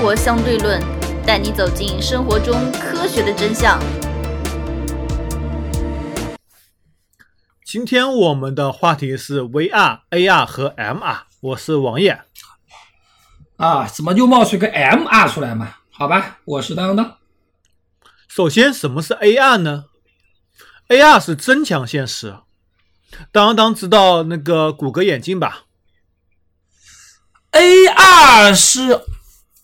活相对论》，带你走进生活中科学的真相。今天我们的话题是 VR、AR 和 MR。我是王爷。啊，怎么又冒出个 MR 出来嘛？好吧，我是当当。首先，什么是 AR 呢？AR 是增强现实。当当知道那个谷歌眼镜吧？AR 是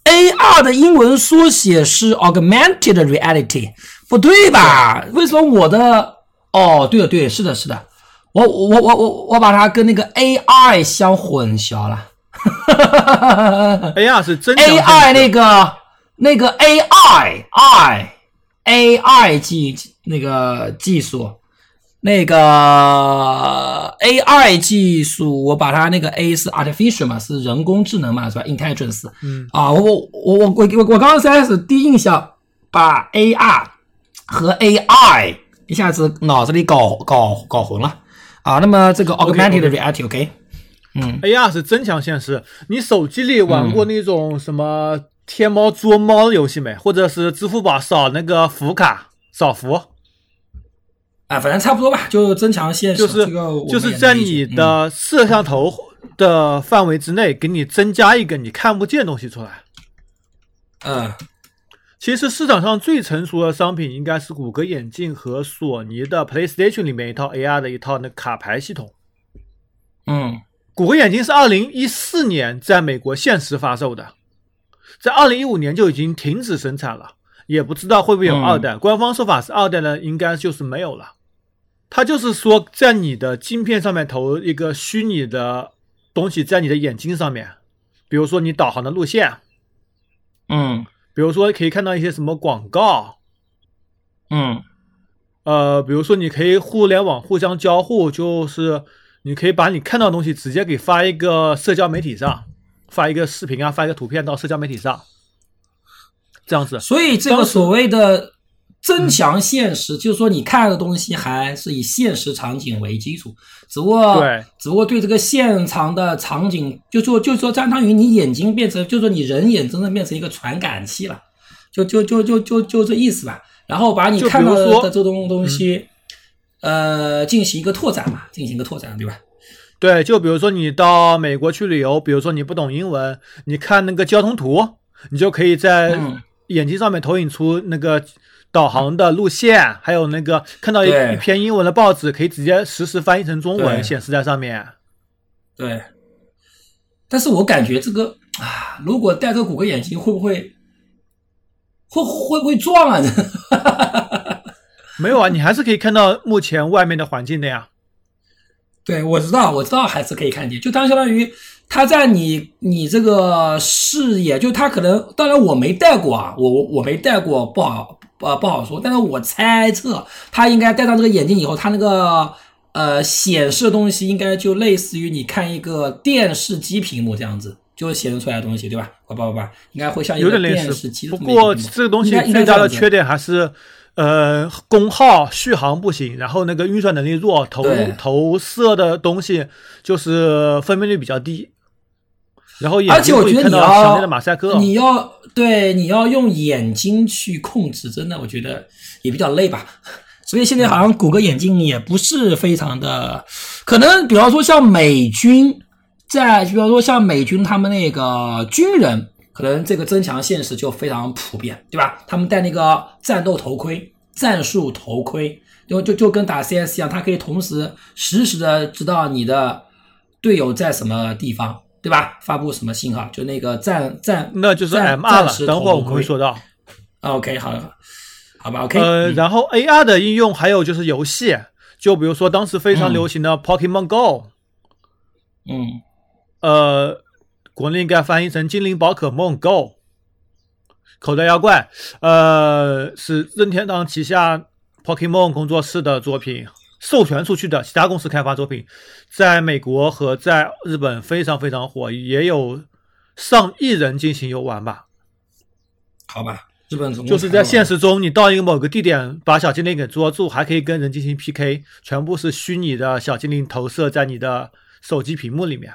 AR 的英文缩写是 Augmented Reality，不对吧？为什么我的？哦，对了，对，是的，是的。我我我我我把它跟那个 AI 相混淆了。AR 是真 AI 那个那个 AI I AI 技那个技术那个 AI 技术，我把它那个 A 是 artificial 嘛，是人工智能嘛，是吧？Intelligence。嗯啊，我我我我我我刚刚开始第一印象把 AR 和 AI 一下子脑子里搞搞搞混了。啊，那么这个 augmented reality，OK，嗯，AR 是增强现实。你手机里玩过那种什么天猫捉猫游戏没？或者是支付宝扫那个福卡扫福？啊，反正差不多吧，就增强现实。就是就是在你的摄像头的范围之内，给你增加一个你看不见东西出来。嗯。其实市场上最成熟的商品应该是谷歌眼镜和索尼的 PlayStation 里面一套 AR 的一套那卡牌系统。嗯，谷歌眼镜是二零一四年在美国限时发售的，在二零一五年就已经停止生产了，也不知道会不会有二代。官方说法是二代呢，应该就是没有了。它就是说在你的镜片上面投一个虚拟的东西在你的眼睛上面，比如说你导航的路线。嗯。比如说，可以看到一些什么广告，嗯，呃，比如说你可以互联网互相交互，就是你可以把你看到的东西直接给发一个社交媒体上，发一个视频啊，发一个图片到社交媒体上，这样子。所以这个所谓的增强现实，就是说你看的东西还是以现实场景为基础，只不过对，只不过对这个现场的场景，就说就说相当于你眼睛变成，就说你人眼真正变成一个传感器了，就就就就就就这意思吧。然后把你看到的这种东西，呃，进行一个拓展嘛，进行一个拓展，对吧？对，就比如说你到美国去旅游，比如说你不懂英文，你看那个交通图，你就可以在眼睛上面投影出那个。导航的路线，还有那个看到一一篇英文的报纸，可以直接实时翻译成中文显示在上面。对，但是我感觉这个啊，如果戴个谷歌眼镜，会不会会会不会撞啊？没有啊，你还是可以看到目前外面的环境的呀。对，我知道，我知道，还是可以看见。就当相当于它在你你这个视野，就它可能，当然我没戴过啊，我我我没戴过，不好。呃不好说，但是我猜测他应该戴上这个眼镜以后，他那个呃显示的东西应该就类似于你看一个电视机屏幕这样子，就显示出来的东西，对吧？不不不，应该会像一个电视机。不过这个东西最大的缺点还是呃功耗续航不行，然后那个运算能力弱，投投射的东西就是分辨率比较低。然后，而且我觉得你要马赛克，你要对你要用眼睛去控制，真的我觉得也比较累吧。所以现在好像谷歌眼镜也不是非常的，可能比方说像美军，在比方说像美军他们那个军人，可能这个增强现实就非常普遍，对吧？他们戴那个战斗头盔、战术头盔，就就就跟打 CS 一样，它可以同时实时的知道你的队友在什么地方。对吧？发布什么信号？就那个暂暂，那就是 MR 了。等会儿我们会说到。OK，好，好吧。OK。呃，然后 AR 的应用还有就是游戏，就比如说当时非常流行的 Pokemon Go。嗯。呃，国内应该翻译成精灵宝可梦 Go。口袋妖怪，呃，是任天堂旗下 Pokemon 工作室的作品。授权出去的其他公司开发作品，在美国和在日本非常非常火，也有上亿人进行游玩吧。好吧，日本就是在现实中，你到一个某个地点，把小精灵给捉住，还可以跟人进行 PK，全部是虚拟的小精灵投射在你的手机屏幕里面。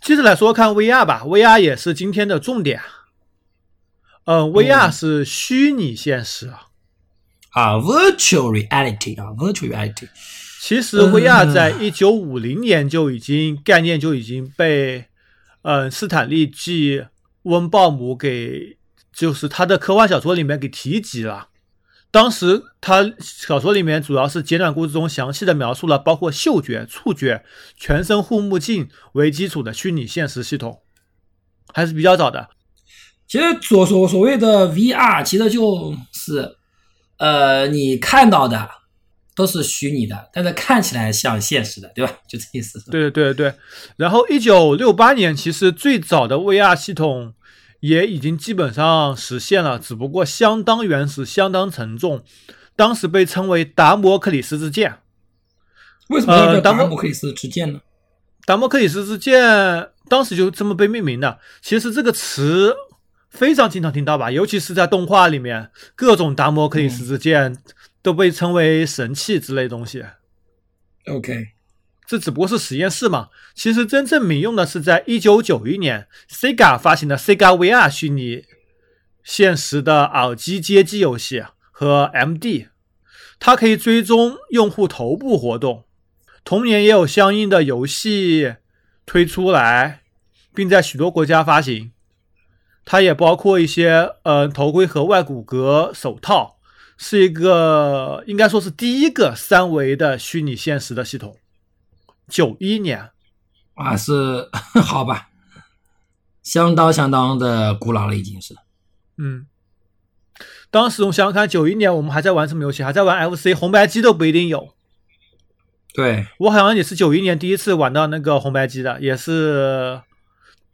接着来说看 VR 吧，VR 也是今天的重点。嗯，VR 是虚拟现实啊。啊，virtual reality 啊，virtual reality。其实 VR 在一九五零年就已经概念就已经被，嗯，斯坦利 ·G· 温鲍姆给就是他的科幻小说里面给提及了。当时他小说里面主要是简短故事中详细的描述了包括嗅觉、触觉、全身护目镜为基础的虚拟现实系统，还是比较早的。其实所所所谓的 VR，其实就是。呃，你看到的都是虚拟的，但是看起来像现实的，对吧？就这意思。对对对对。然后，一九六八年，其实最早的 VR 系统也已经基本上实现了，只不过相当原始、相当沉重，当时被称为达摩克里斯之剑。为什么叫达摩克里斯之剑呢？达摩克里斯之剑当时就这么被命名的。其实这个词。非常经常听到吧，尤其是在动画里面，各种达摩克里斯之剑都被称为神器之类东西。OK，这只不过是实验室嘛。其实真正民用的是在一九九一年，Sega 发行的 Sega VR 虚拟现实的耳机街机游戏和 MD，它可以追踪用户头部活动。同年也有相应的游戏推出来，并在许多国家发行。它也包括一些，呃，头盔和外骨骼手套，是一个应该说是第一个三维的虚拟现实的系统。九一年，啊，是 好吧，相当相当的古老了，已经是。嗯，当时我想想看，九一年我们还在玩什么游戏？还在玩 FC，红白机都不一定有。对我好像也是九一年第一次玩到那个红白机的，也是。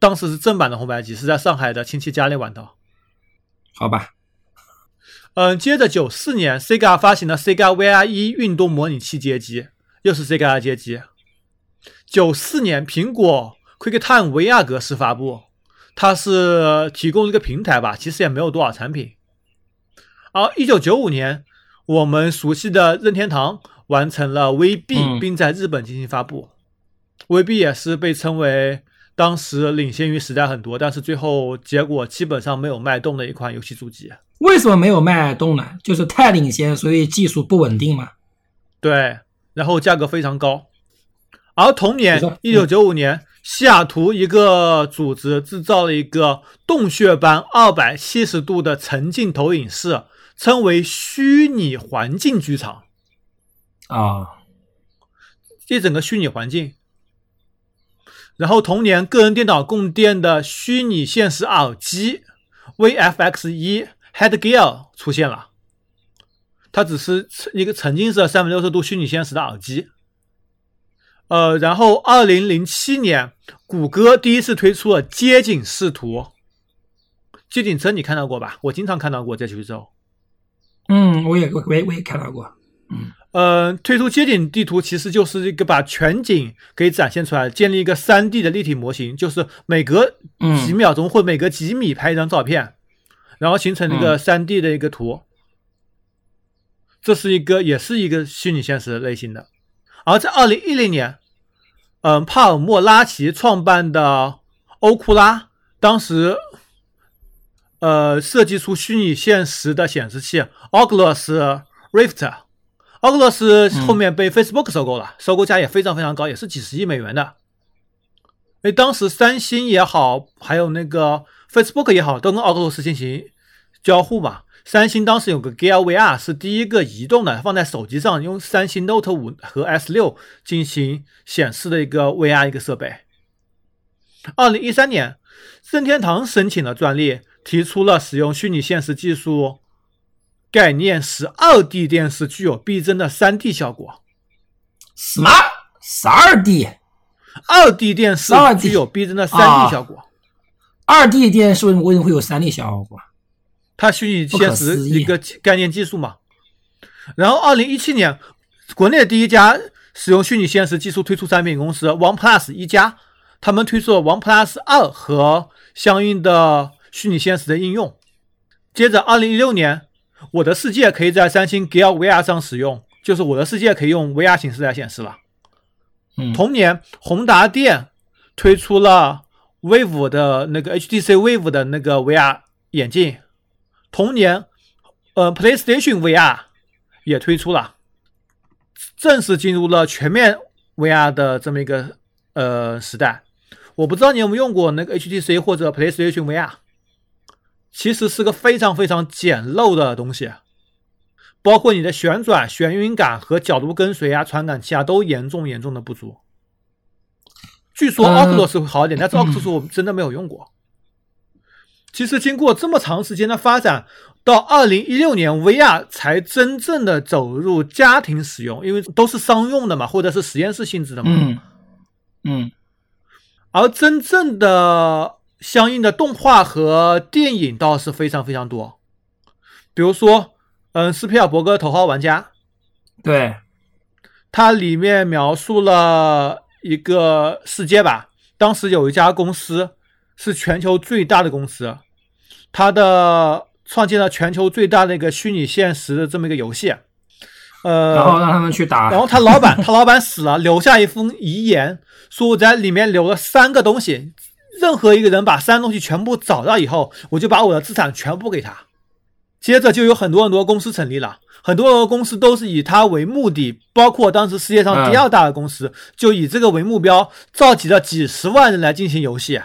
当时是正版的红白机，是在上海的亲戚家里玩的。好吧，嗯，接着九四年，Sega 发行了 Sega VR 一运动模拟器街机，又是 Sega 街机。九四年，苹果 QuickTime VR 格式发布，它是提供了一个平台吧，其实也没有多少产品。而一九九五年，我们熟悉的任天堂完成了 VB，并在日本进行发布。VB 也是被称为。当时领先于时代很多，但是最后结果基本上没有卖动的一款游戏主机。为什么没有卖动呢？就是太领先，所以技术不稳定嘛。对，然后价格非常高。而同年，一九九五年，西雅图一个组织制造了一个洞穴般二百七十度的沉浸投影室，称为虚拟环境剧场。啊，这整个虚拟环境。然后同年，个人电脑供电的虚拟现实耳机 VFX 一 Headgear 出现了。它只是一个沉浸式三百六十度虚拟现实的耳机。呃，然后二零零七年，谷歌第一次推出了街景视图。街景车你看到过吧？我经常看到过在徐州。嗯，我也我也我也看到过。嗯。呃，推出街景地图其实就是一个把全景给展现出来，建立一个三 D 的立体模型，就是每隔几秒钟或每隔几米拍一张照片，然后形成一个三 D 的一个图。这是一个，也是一个虚拟现实类型的。而在二零一零年，嗯，帕尔默拉奇创办的欧库拉，当时呃设计出虚拟现实的显示器 Oculus Rift。奥克斯后面被 Facebook 收购了，收购价也非常非常高，也是几十亿美元的。因为，当时三星也好，还有那个 Facebook 也好，都跟奥克鲁斯进行交互嘛。三星当时有个 Gear VR 是第一个移动的，放在手机上用三星 Note 五和 S 六进行显示的一个 VR 一个设备。二零一三年，任天堂申请了专利，提出了使用虚拟现实技术。概念使二 D 电视具有逼真的三 D 效果。什么？十二 D？二 D 电视具有逼真的三 D 效果。二 D 电视为什么为什么会有三 D 效果？它虚拟现实一个概念技术嘛。然后，二零一七年，国内第一家使用虚拟现实技术推出产品公司 OnePlus 一家，他们推出了 OnePlus 二和相应的虚拟现实的应用。接着，二零一六年。我的世界可以在三星 Gear VR 上使用，就是我的世界可以用 VR 形式来显示了。嗯，同年，宏达电推出了 Wave 的那个 HTC Wave 的那个 VR 眼镜，同年，呃，PlayStation VR 也推出了，正式进入了全面 VR 的这么一个呃时代。我不知道你有没有用过那个 HTC 或者 PlayStation VR，其实是个非常非常简陋的东西，包括你的旋转、眩晕感和角度跟随啊、传感器啊都严重严重的不足。据说嗯 Oculus 会好一点，但是 Oculus 我真的没有用过。其实经过这么长时间的发展，到二零一六年 VR 才真正的走入家庭使用，因为都是商用的嘛，或者是实验室性质的嘛。嗯嗯而真正的相应的动画和电影倒是非常非常多，比如说，嗯，斯皮尔伯格《头号玩家》，对，它里面描述了一个世界吧。当时有一家公司是全球最大的公司，它的创建了全球最大的一个虚拟现实的这么一个游戏，呃，然后让他们去打。然，后他老板，他老板死了，留下一封遗言，说我在里面留了三个东西，任何一个人把三个东西全部找到以后，我就把我的资产全部给他。接着就有很多很多公司成立了，很多很多公司都是以他为目的，包括当时世界上第二大的公司，就以这个为目标，召集了几十万人来进行游戏，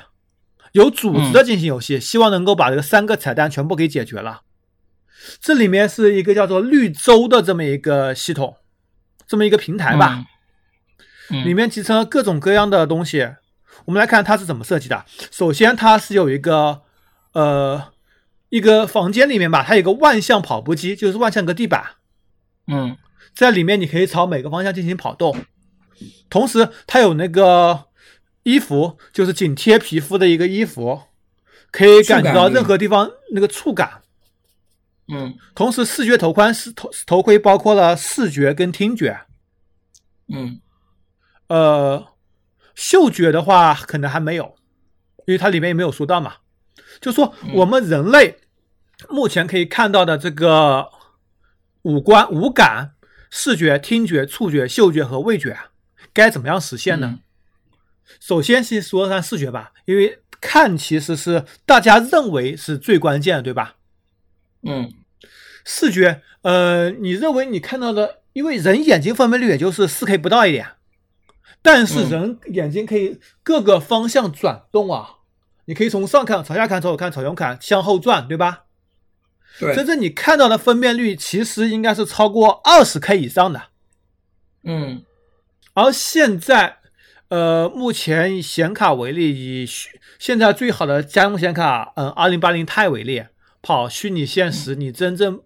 有组织的进行游戏，希望能够把这个三个彩蛋全部给解决了。这里面是一个叫做绿洲的这么一个系统，这么一个平台吧。嗯，里面集成了各种各样的东西。我们来看它是怎么设计的。首先，它是有一个呃一个房间里面吧，它有一个万向跑步机，就是万向格地板，嗯在里面你可以朝每个方向进行跑动。同时，它有那个衣服，就是紧贴皮肤的一个衣服，可以感觉到任何地方那个触感。嗯同时，视觉头盔是头头盔包括了视觉跟听觉。嗯呃，嗅觉的话可能还没有，因为它里面也没有说到嘛。就说我们人类目前可以看到的这个五官、五感、视觉、听觉、触觉、嗅觉和味觉，该怎么样实现呢？首先先说上视觉吧，因为看其实是大家认为是最关键的，对吧？嗯视觉，呃，你认为你看到的，因为人眼睛分辨率也就是四 K 不到一点，但是嗯。人眼睛可以各个方向转动啊，你可以从上看、朝下看、朝左看、朝右看、向后转，对吧？对，真正你看到的分辨率其实应该是超过二十 K 以上的，嗯。而现在，呃，目前以显卡为例，以虚现在最好的家用显卡，嗯，二零八零 i 为例，跑虚拟现实，你真正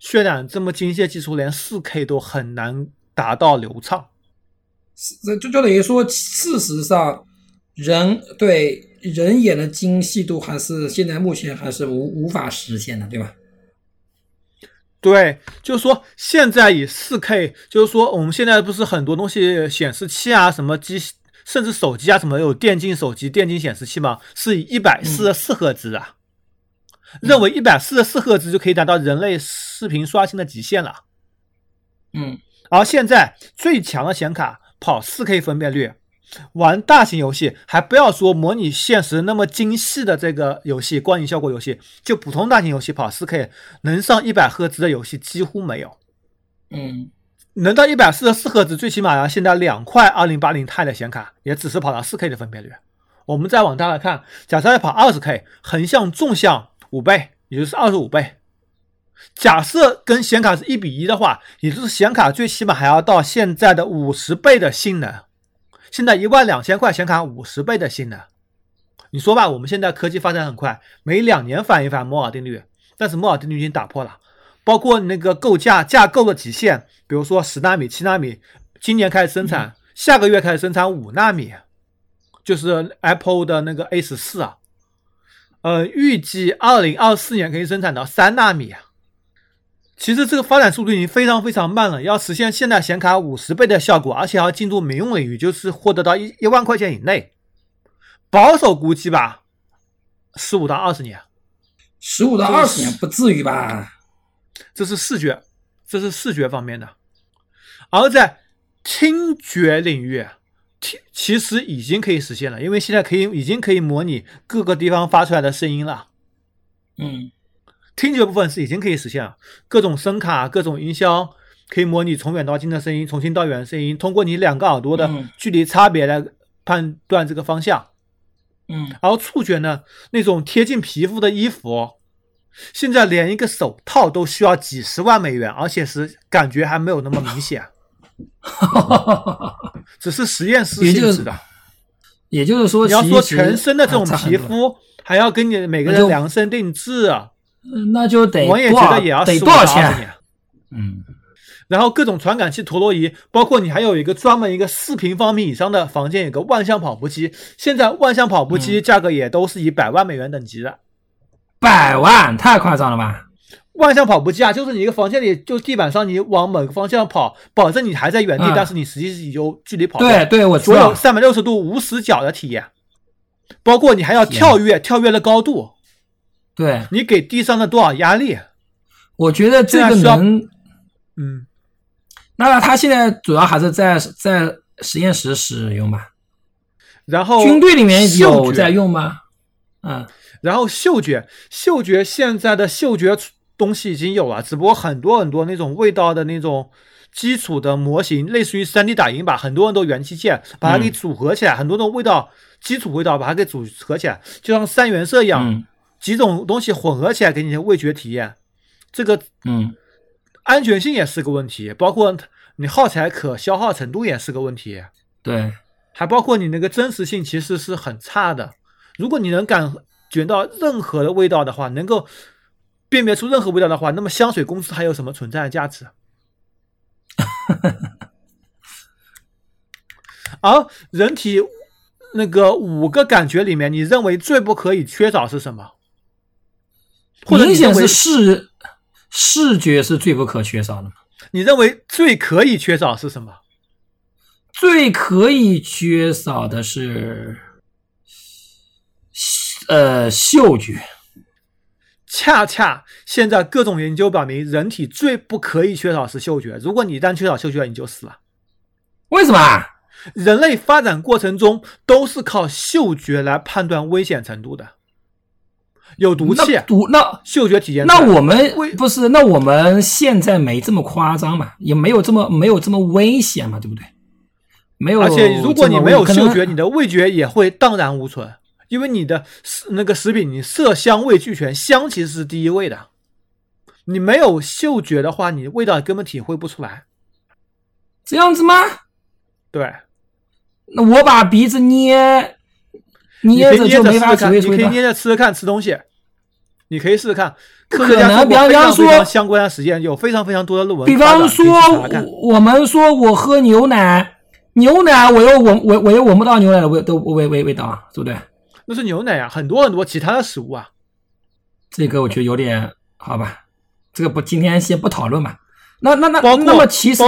渲染这么精细的技术，连四 K 都很难达到流畅。这就就等于说，事实上，人对人眼的精细度还是现在目前还是无无法实现的，对吧？对，就是说现在以四 K，就是说我们现在不是很多东西显示器啊，什么机，甚至手机啊，什么有电竞手机、电竞显示器嘛，是以一百四十四赫兹啊，认为一百四十四赫兹就可以达到人类视频刷新的极限了。嗯而现在最强的显卡跑 4K 分辨率，玩大型游戏，还不要说模拟现实那么精细的这个游戏，光影效果游戏，就普通大型游戏跑 4K 能上一百赫兹的游戏几乎没有，嗯能到一百四十四赫兹，最起码要现在两块二零八零 i 的显卡，也只是跑到 4K 的分辨率。我们再往大了看，假设要跑二十 K，横向纵向五倍，也就是二十五倍。假设跟显卡是一比一的话，也就是显卡最起码还要到现在的五十倍的性能。现在一万两千块显卡五十倍的性能，你说吧，我们现在科技发展很快，每两年反一反摩尔定律，但是摩尔定律已经打破了，包括那个构架架构的极限，比如说十纳米、七纳米，今年开始生产，下个月开始生产五纳米，就是 Apple 的那个 A 十四啊，呃，预计二零二四年可以生产到三纳米啊。其实这个发展速度已经非常非常慢了，要实现现代显卡五十倍的效果，而且要进入民用领域，就是获得到一一万块钱以内，保守估计吧，十五到二十年，十五到二十年不至于吧？这是视觉，这是视觉方面的。而在听觉领域，其其实已经可以实现了，因为现在可以已经可以模拟各个地方发出来的声音了。嗯听觉部分是已经可以实现了，各种声卡、各种音箱可以模拟从远到近的声音，从近到远的声音，通过你两个耳朵的嗯。距离差别来判断这个方向。嗯，然后触觉呢，那种贴近皮肤的衣服，现在连一个手套都需要几十万美元，而且是感觉还没有那么明显，只是实验室性质的。也就是说，你要说全身的这种皮肤，还要跟你每个人量身定制，嗯那就得我也觉得也要得多少钱？嗯然后各种传感器、陀螺仪，包括你还有一个专门一个四平方米以上的房间，有个万向跑步机。现在万向跑步机嗯价格也都是以百万美元等级的。百万太夸张了吧？万向跑步机啊，就是你一个房间里，就地板上你往某个方向跑，保证你还在原地，嗯但是你实际是有距离跑。对，对，我知所有道。三百六十度无死角的体验，包括你还要跳跃，跳跃的高度，对，你给地上的多少压力？我觉得这个能，嗯，那他现在主要还是在在实验室使用吧？然后军队里面有在用吗？嗯然后嗅觉，嗅觉现在的嗅觉东西已经有了，只不过很多很多那种味道的那种基础的模型，类似于 3D 打印吧，很多人都元器件把它给嗯组合起来，很多种味道基础味道把它给组合起来，就像三原色一样，嗯几种东西混合起来给你的味觉体验。这个嗯安全性也是个问题，包括你耗材可消耗程度也是个问题，对，还包括你那个真实性其实是很差的。如果你能感觉到任何的味道的话，能够辨别出任何味道的话，那么香水公司还有什么存在的价值？而人体那个五个感觉里面，你认为最不可以缺少是什么？或者你认为明显是视视觉是最不可缺少的嘛。你认为最可以缺少是什么？最可以缺少的是，呃，嗅觉。恰恰现在各种研究表明，人体最不可以缺少是嗅觉。如果你一旦缺少嗅觉，你就死了。为什么啊？人类发展过程中都是靠嗅觉来判断危险程度的，有毒气，毒那嗅觉体验。那我们为不是？那我们现在没这么夸张嘛，也没有这么没有这么危险嘛，对不对？没有。而且如果你没有嗅觉，你的味觉也会荡然无存，因为你的那个食品你色香味俱全，香其实是第一位的。你没有嗅觉的话，你味道根本体会不出来。这样子吗？对，那我把鼻子捏捏着就没着试试看，法体会出味道你可以捏。着吃着看吃东西，你可以试试看。不科学家可能做过非常比方说非常相关的实验，有非常非常多的论文比。方说我我们说我喝牛奶，牛奶我又闻我我又闻不到牛奶的味都味味味道啊，对不对？那是牛奶啊，很多很多其他的食物啊。这个我觉得有点好吧，这个不今天先不讨论吧。那那那那么其实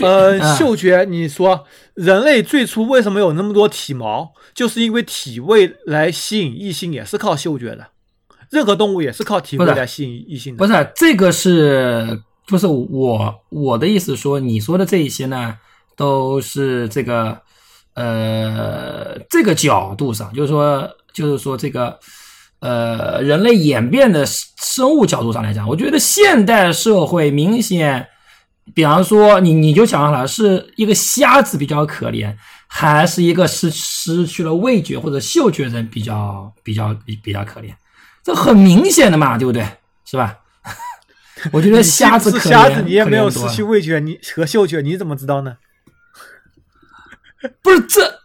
呃，嗯嗅觉，你说人类最初为什么有那么多体毛？就是因为体味来吸引异性，也是靠嗅觉的。任何动物也是靠体味来吸引异性的。不是这个是不是我我的意思说你说的这一些呢，都是这个呃这个角度上，就是说就是说这个呃人类演变的生物角度上来讲，我觉得现代社会明显，比方说你你就想了，是一个瞎子比较可怜，还是一个失失去了味觉或者嗅觉的人比较比较比比较可怜？这很明显的嘛，对不对？是吧？我觉得瞎子可怜，瞎子，你也没有失去味觉，你和嗅觉，你怎么知道呢？不是这，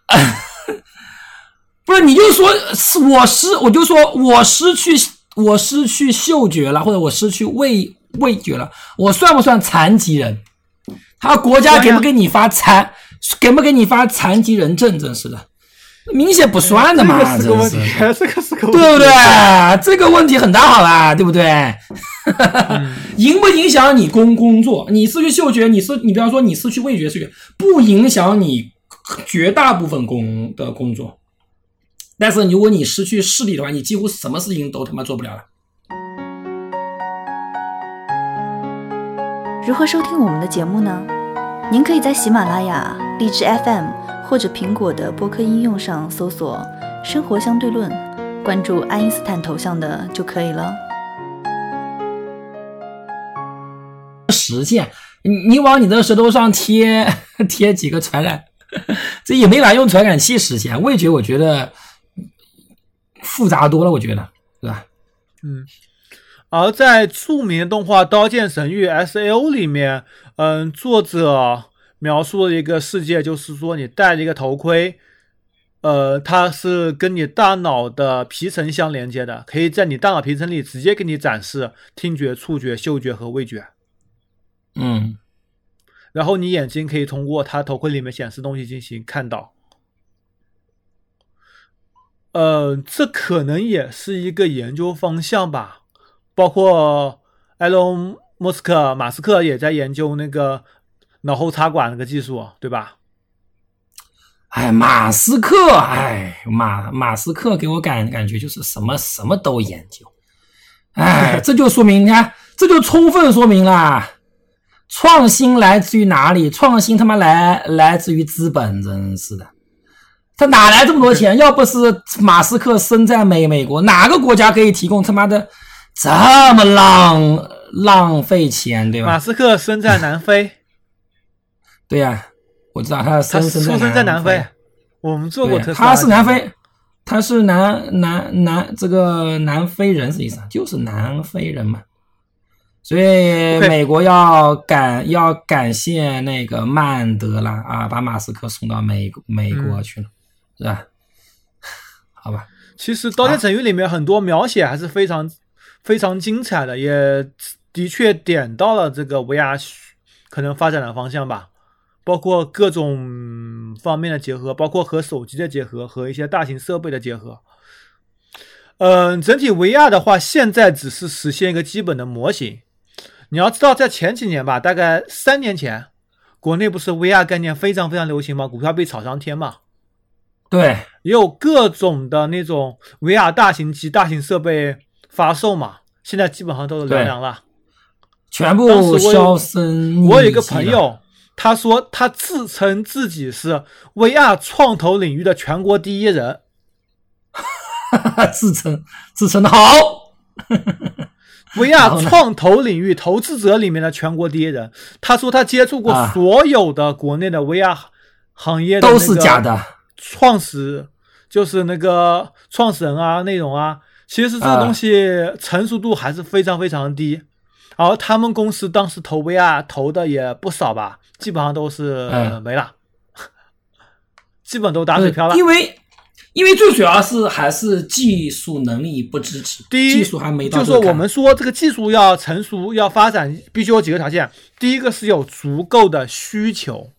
不是你就说是我失，我就说我失去我失去嗅觉了，或者我失去味味觉了，我算不算残疾人？他国家给不给你发残，给不给你发残疾人证？真是的，明显不算的嘛，这个是个问题真是，这个是个问题，对不对？这个问题很大，好吧，对不对？影不影响你工工作？你失去嗅觉，你失你比方说你失去味觉嗅觉，不影响你绝大部分工的工作。但是如果你失去视力的话，你几乎什么事情都他妈做不了了。如何收听我们的节目呢？您可以在喜马拉雅、荔枝 FM 或或者苹果的播客应用上搜索“生活相对论”，关注爱因斯坦头像的就可以了。实现你你往你的舌头上贴 贴几个传染，这也没法用传感器实现。味觉我觉得复杂多了，我觉得是吧？嗯。而在著名动画《刀剑神域》S.A.O 里面，嗯，作者描述了一个世界，就是说你戴了一个头盔，呃，它是跟你大脑的皮层相连接的，可以在你大脑皮层里直接给你展示听觉、触觉、嗅觉和味觉。嗯，然后你眼睛可以通过它头盔里面显示东西进行看到。呃，这可能也是一个研究方向吧。包括埃隆·莫斯克、马斯克也在研究那个脑后插管那个技术，对吧？哎，马斯克，哎，马马斯克给我感感觉就是什么什么都研究，哎，这就说明你看，这就充分说明了创新来自于哪里？创新他妈来来自于资本，真是的，他哪来这么多钱？要不是马斯克生在美美国，哪个国家可以提供他妈的？这么浪浪费钱，对吧？马斯克生在南非，对呀，我知道他生出生在南非。我们做过特他是南非，他是南南南这个南非人，实际上就是南非人嘛。所以美国要感要感谢那个曼德拉啊，把马斯克送到美美国去了，是吧？好吧。其实《刀剑神域》里面很多描写还是非常。非常精彩的，也的确点到了这个 VR 可能发展的方向吧，包括各种方面的结合，包括和手机的结合，和一些大型设备的结合。嗯，整体 VR 的话，现在只是实现一个基本的模型。你要知道，在前几年吧，大概三年前，国内不是 VR 概念非常非常流行吗？股票被炒上天嘛。对，也有各种的那种 VR 大型机、大型设备。发售嘛，现在基本上都是凉凉了，全部销声。我有一个朋友，他说他自称自己是 VR 创投领域的全国第一人，自称自称的好，VR 创投领域投资者里面的全国第一人。他说他接触过所有的国内的 VR 行业都是假的，创始就是那个创始人啊，内容啊。其实这个东西成熟度还是非常非常低，而他们公司当时投 VR 投的也不少吧，基本上都是没了，基本都打水漂了。因为因为最主要是还是技术能力不支持，第一技术还没到。就说我们说这个技术要成熟要发展，必须有几个条件。第一个是有足够的需求，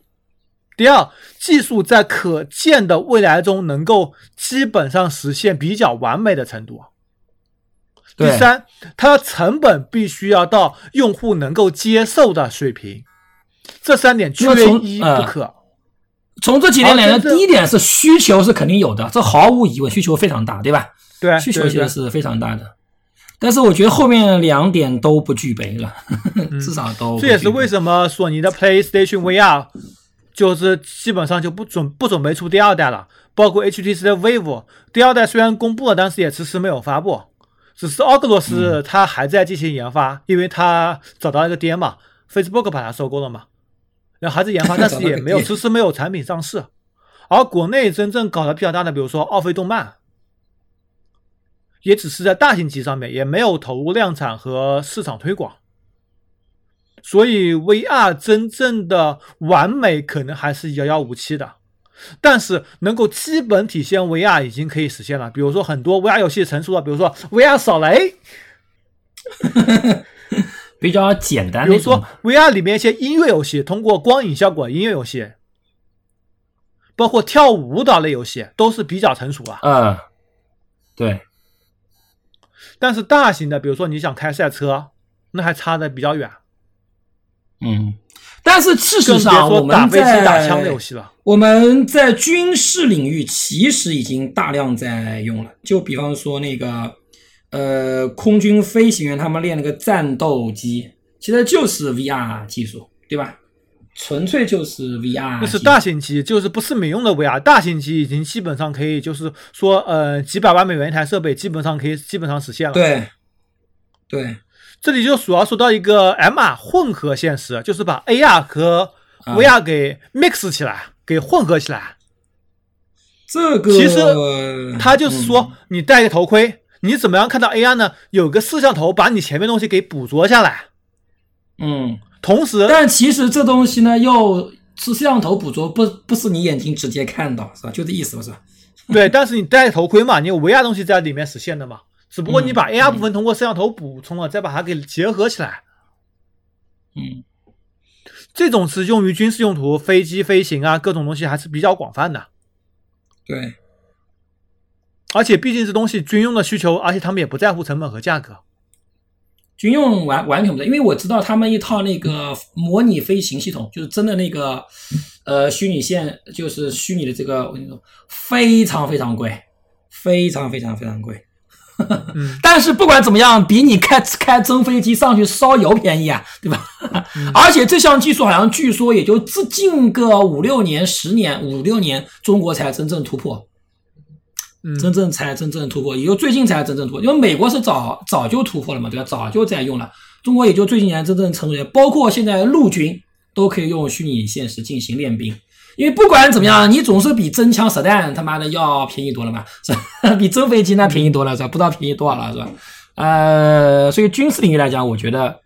第二技术在可见的未来中能够基本上实现比较完美的程度。第三，它的成本必须要到用户能够接受的水平，这三点缺一不可。从这几点来看，第一点是需求是肯定有的，这毫无疑问，需求非常大，对吧？对，需求其实是非常大的。但是我觉得后面两点都不具备了，至少都。这也是为什么索尼的 PlayStation VR 就是基本上就不准不准备出第二代了，包括 HTC 的 Vive 第二代虽然公布了，但是也迟迟没有发布。只是奥格罗斯他还在进行研发，因为他找到一个爹嘛，Facebook 把它收购了嘛，然后还在研发，但是也没有迟迟没有产品上市。而国内真正搞得比较大的，比如说奥飞动漫，也只是在大型机上面，也没有投入量产和市场推广。所以 VR 真正的完美可能还是遥遥无期的。但是能够基本体现 VR 已经可以实现了，比如说很多 VR 游戏成熟了，比如说 VR 扫雷，比较简单。比如说 VR 里面一些音乐游戏，通过光影效果音乐游戏，包括跳舞舞蹈类游戏，都是比较成熟了。嗯，对。但是大型的，比如说你想开赛车，那还差的比较远。嗯。但是事实上，我们在我们在军事领域其实已经大量在用了。就比方说那个，呃，空军飞行员他们练那个战斗机，其实就是 VR 技术，对吧？纯粹就是 VR，那是大型机，就是不是民用的 VR。大型机已经基本上可以，就是说，呃，几百万美元一台设备，基本上可以基本上实现了。对，对，这里就主要说到一个 MR 混合现实，就是把 AR 和 VR 给 mix 起来，给混合起来。这个其实它就是说，你戴个头盔，你怎么样看到 AR 呢？有个摄像头把你前面东西给捕捉下来。嗯，同时，但其实这东西呢，又是摄像头捕捉，不不是你眼睛直接看到，是吧？就这意思，是吧？对，但是你戴头盔嘛，你有 VR 东西在里面实现的嘛，只不过你把 AR 部分通过摄像头补充了，再把它给结合起来。嗯，这种是用于军事用途，飞机飞行啊，各种东西还是比较广泛的。对，而且毕竟这东西军用的需求，而且他们也不在乎成本和价格。军用完完全不在，因为我知道他们一套那个模拟飞行系统，就是真的那个呃虚拟线，就是虚拟的这个，我跟你说非常非常贵，非常非常非常贵。嗯，但是不管怎么样，比你开开真飞机上去烧油便宜啊，对吧？而且这项技术好像据说也就至近个五六年、十年、五六年，中国才真正突破。嗯，真正才真正突破，也就最近才真正突破。因为美国是早早就突破了嘛，对吧？早就在用了。中国也就最近年真正成熟，包括现在陆军都可以用虚拟现实进行练兵。因为不管怎么样，你总是比真枪实弹他妈的要便宜多了嘛，是吧？比真飞机那便宜多了，是吧？不知道便宜多少了，是吧？呃，所以军事领域来讲，我觉得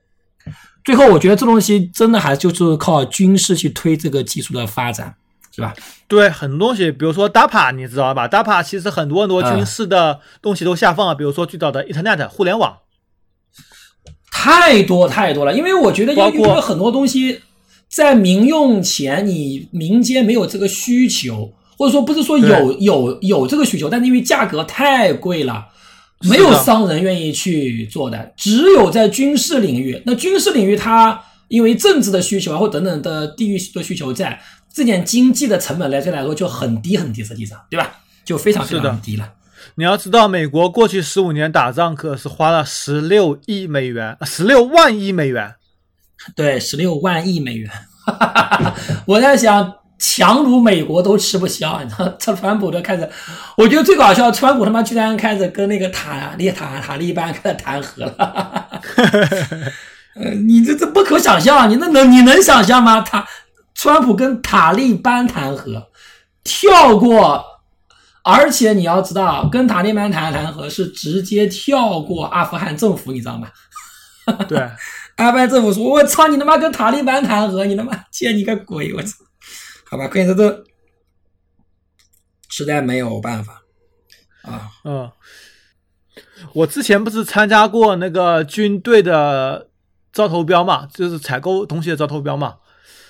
最后我觉得这东西真的还就是靠军事去推这个技术的发展，是吧？对，很多东西，比如说 DAPA，你知道吧？DAPA 其实很多很多军事的东西都下放了，比如说最早的 Internet 互联网，太多太多了。因为我觉得，包括因为很多东西在民用前，你民间没有这个需求，或者说不是说有有有这个需求，但是因为价格太贵了，没有商人愿意去做的。只有在军事领域，那军事领域它因为政治的需求啊，或等等的地域的需求在，这点经济的成本来这来说就很低很低，实际上对吧？就非常非常低了。你要知道，美国过去十五年打仗可是花了十六亿美元，十六万亿美元。对，十六万亿美元。我在想，强如美国都吃不消，你知道，这川普都开始，我觉得最搞笑，川普他妈居然开始跟那个塔利塔塔利班开始谈和了。呃，你这这不可想象，你那能你能想象吗？他川普跟塔利班谈和，跳过，而且你要知道，跟塔利班谈谈和是直接跳过阿富汗政府，你知道吗？对，阿富汗政府说：“我操，你他妈跟塔利班谈和，你他妈见你个鬼！我操！”好吧，关键这都实在没有办法啊。嗯，我之前不是参加过那个军队的招投标嘛，就是采购东西的招投标嘛。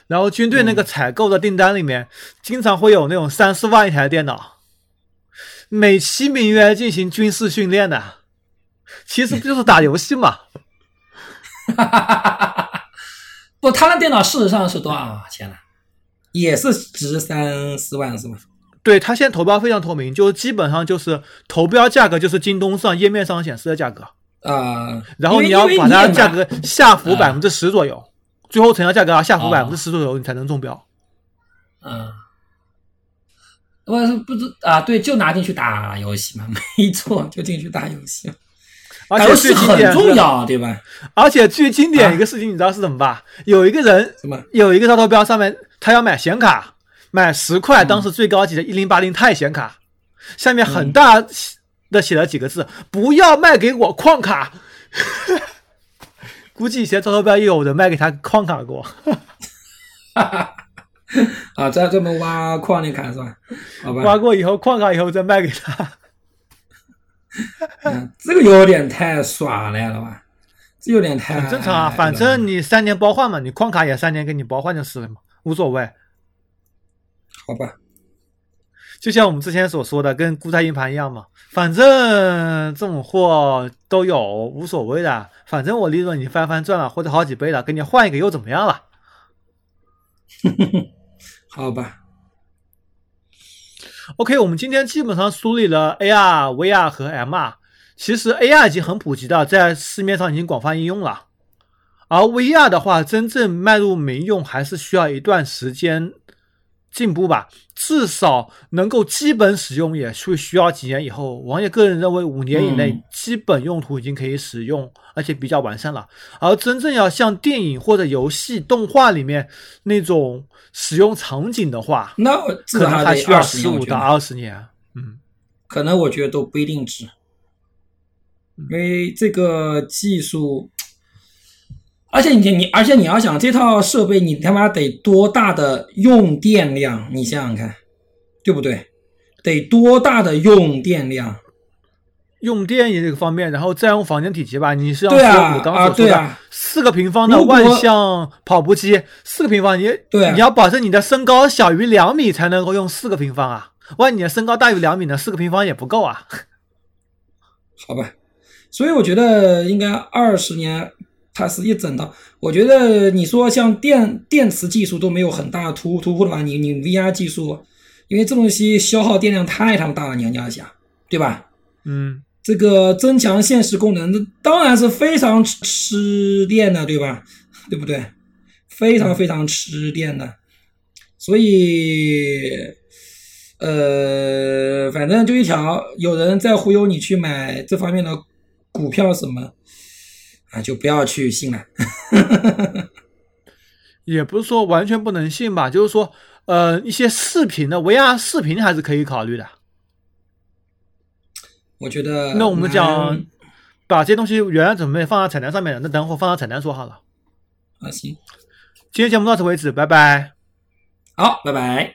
然后军队那个采购的订单里面，经常会有那种三四万一台电脑，美其名曰进行军事训练的，其实不 就是打游戏嘛。不，他那电脑事实上是多少钱呢？也是值三四万是吗？对他现在投标非常透明，就是基本上就是投标价格就是京东上页面上显示的价格，啊、然后你要把它价格下浮啊百分之十左右，最后成交价格要下浮哦百分之十左右，你才能中标。嗯，我是不知啊，对，就拿进去打游戏嘛，没错，就进去打游戏。而且最经典，很重要，对吧？而且最经典啊一个事情，你知道是什么吧？有一个人？有一个招投标，上面他要买显卡，买十块嗯当时最高级的一零八零钛显卡，下面很大的写了几个字：不要卖给我矿卡。估计以前招投标也有人卖给他矿卡过。啊，在专门挖矿的卡是吧？好吧，挖过以后，矿卡以后再卖给他。嗯，这个有点太耍赖了吧？这有点太很正常啊，反正你三年包换嘛，你矿卡也三年给你包换就是了嘛，无所谓。好吧，就像我们之前所说的，跟固态硬盘一样嘛，反正这种货都有，无所谓的。反正我利润已经翻翻赚了，或者好几倍了，给你换一个又怎么样了？好吧，OK，我们今天基本上梳理了 AR、VR 和 MR。其实 AR 已经很普及的，在市面上已经广泛应用了。而 VR 的话，真正迈入民用还是需要一段时间进步吧，至少能够基本使用也会需要几年以后。王爷个人认为，五年以内嗯基本用途已经可以使用，而且比较完善了。而真正要像电影或者游戏、动画里面那种使用场景的话，那可能还需要二十五到二十年。嗯，可能我觉得都不一定值，嗯因为这个技术，而且你你而且你要想这套设备你他妈得多大的用电量，你想想看，对不对？得多大的用电量？用电也这个方面，然后再用房间体积吧。你是要说我刚刚所说的啊对啊四个平方的万向跑步机，四个平方你对啊你要保证你的身高小于两米才能够用四个平方啊。万一你的身高大于两米呢，四个平方也不够啊。好吧，所以我觉得应该二十年，它是一整的，我觉得你说像电电池技术都没有很大突突破的话，你你 VR 技术，因为这东西消耗电量太他妈大了，你要你要想，对吧？嗯，这个增强现实功能，那当然是非常吃吃电的，对吧？对不对？非常非常吃电的，所以，呃，反正就一条，有人在忽悠你去买这方面的股票什么，啊，就不要去信了。也不是说完全不能信吧，就是说，呃，一些视频的 VR 视频还是可以考虑的。我觉得，那我们讲把这些东西原来准备放到彩蛋上面的，那等会儿放到彩蛋说好了。啊，行，今天节目到此为止，拜拜。好，拜拜。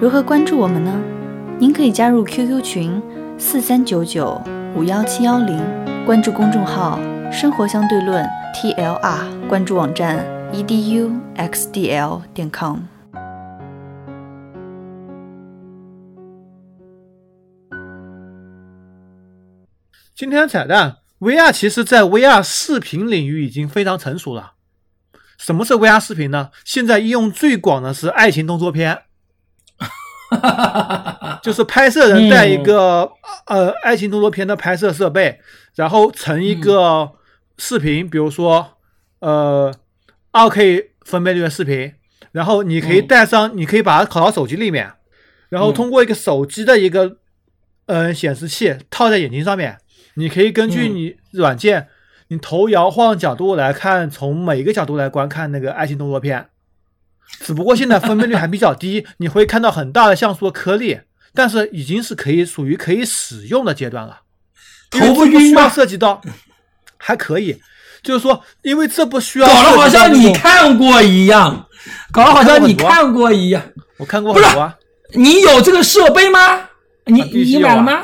如何关注我们呢？您可以加入 QQ 群四三九九五幺七幺零，关注公众号“生活相对论 ”TLR，关注网站 eduxdl 点 com。今天彩蛋，VR 其实在 VR 视频领域已经非常成熟了。什么是 VR 视频呢？现在应用最广的是爱情动作片，就是拍摄人带一个、呃爱情动作片的拍摄设备，然后成一个视频，比如说呃二 K 分辨率的视频，然后你可以带上，你可以把它拷到手机里面，然后通过一个手机的一个呃显示器套在眼睛上面，你可以根据嗯。你软件。你头摇晃角度来看，从每一个角度来观看那个爱情动作片，只不过现在分辨率还比较低，你会看到很大的像素的颗粒，但是已经是可以属于可以使用的阶段了。头不因为这需要晕吗？涉及到，还可以，就是说，因为这不需要搞得好像你，看过一样，搞得好像你看过一样。我看过很多啊，你有这个设备吗？你、你买了吗？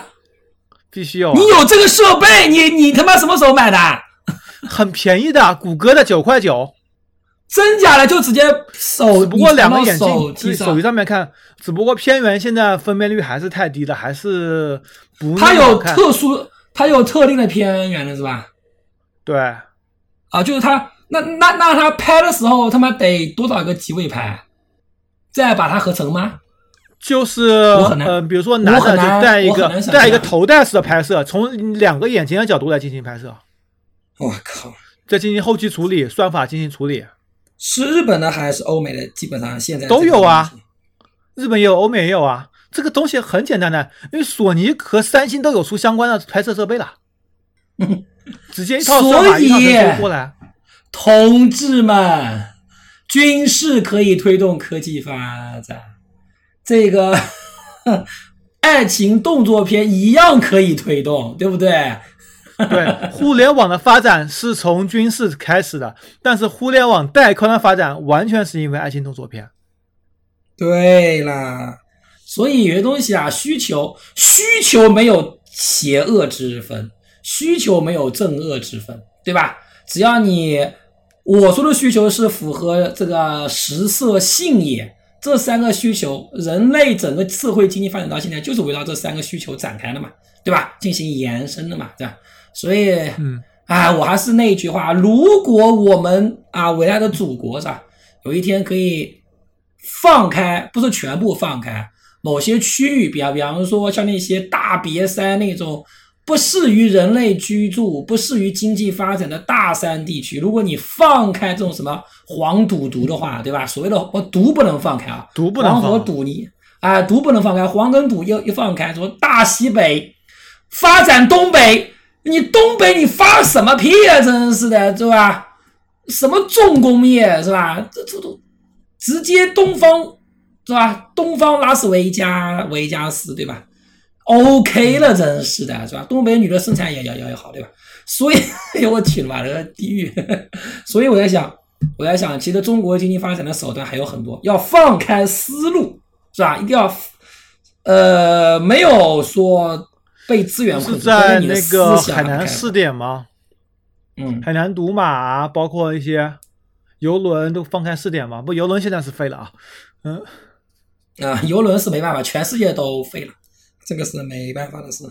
必须有、啊你，有这个设备，你你他妈什么时候买的？很便宜的，谷歌的九块九，真假的就直接手，只不过两个眼你传到手镜，机手机上面看，只不过偏圆现在分辨率还是太低了，还是不它有。特殊，它有特定的偏远的是吧？对，啊，就是它那那那它拍的时候他妈得多少个机位拍，再把它合成吗？就是呃，比如说男的就带一个带一个头戴式的拍摄，从两个眼睛的角度来进行拍摄，我靠，再进行后期处理，算法进行处理。是日本的还是欧美的？基本上现在都有啊。日本也有，欧美也有啊。这个东西很简单的，因为索尼和三星都有出相关的拍摄设备了，直接一套算法所以过来。同志们，军事可以推动科技发展，这个 爱情动作片一样可以推动，对不对？对，互联网的发展是从军事开始的，但是互联网带宽的发展完全是因为爱情动作片。对啦，所以有些东西啊，需求需求没有邪恶之分，需求没有正恶之分，对吧？只要你我说的需求是符合这个食色性也这三个需求，人类整个社会经济发展到现在就是围绕这三个需求展开的嘛，对吧？进行延伸的嘛，对吧？所以，嗯，啊，我还是那一句话，如果我们啊伟大的祖国是吧，有一天可以放开，不是全部放开，某些区域，比方比方说像那些大别山那种不适于人类居住、不适于经济发展的大山地区，如果你放开这种什么黄赌毒的话，对吧？所谓的我毒不能放开啊，毒不能黄河赌你啊，毒不能放开，黄跟赌又又放开，说大西北发展东北，你东北你发什么屁啊？真是的，是吧？什么重工业是吧？这这都直接东方是吧？东方拉斯维加维加斯对吧？OK 了，真是的，是吧？东北女的身材也也也也好，对吧？所以，哎 呦我去了妈的地狱！所以我在想，我在想，其实中国经济发展的手段还有很多，要放开思路，是吧？一定要，呃，没有说被资源困是住，在那个海南试点吗？嗯，海南赌马，包括一些游轮都放开试点吗？不，游轮现在是废了啊。嗯，啊，游轮是没办法，全世界都废了，这个是没办法的事。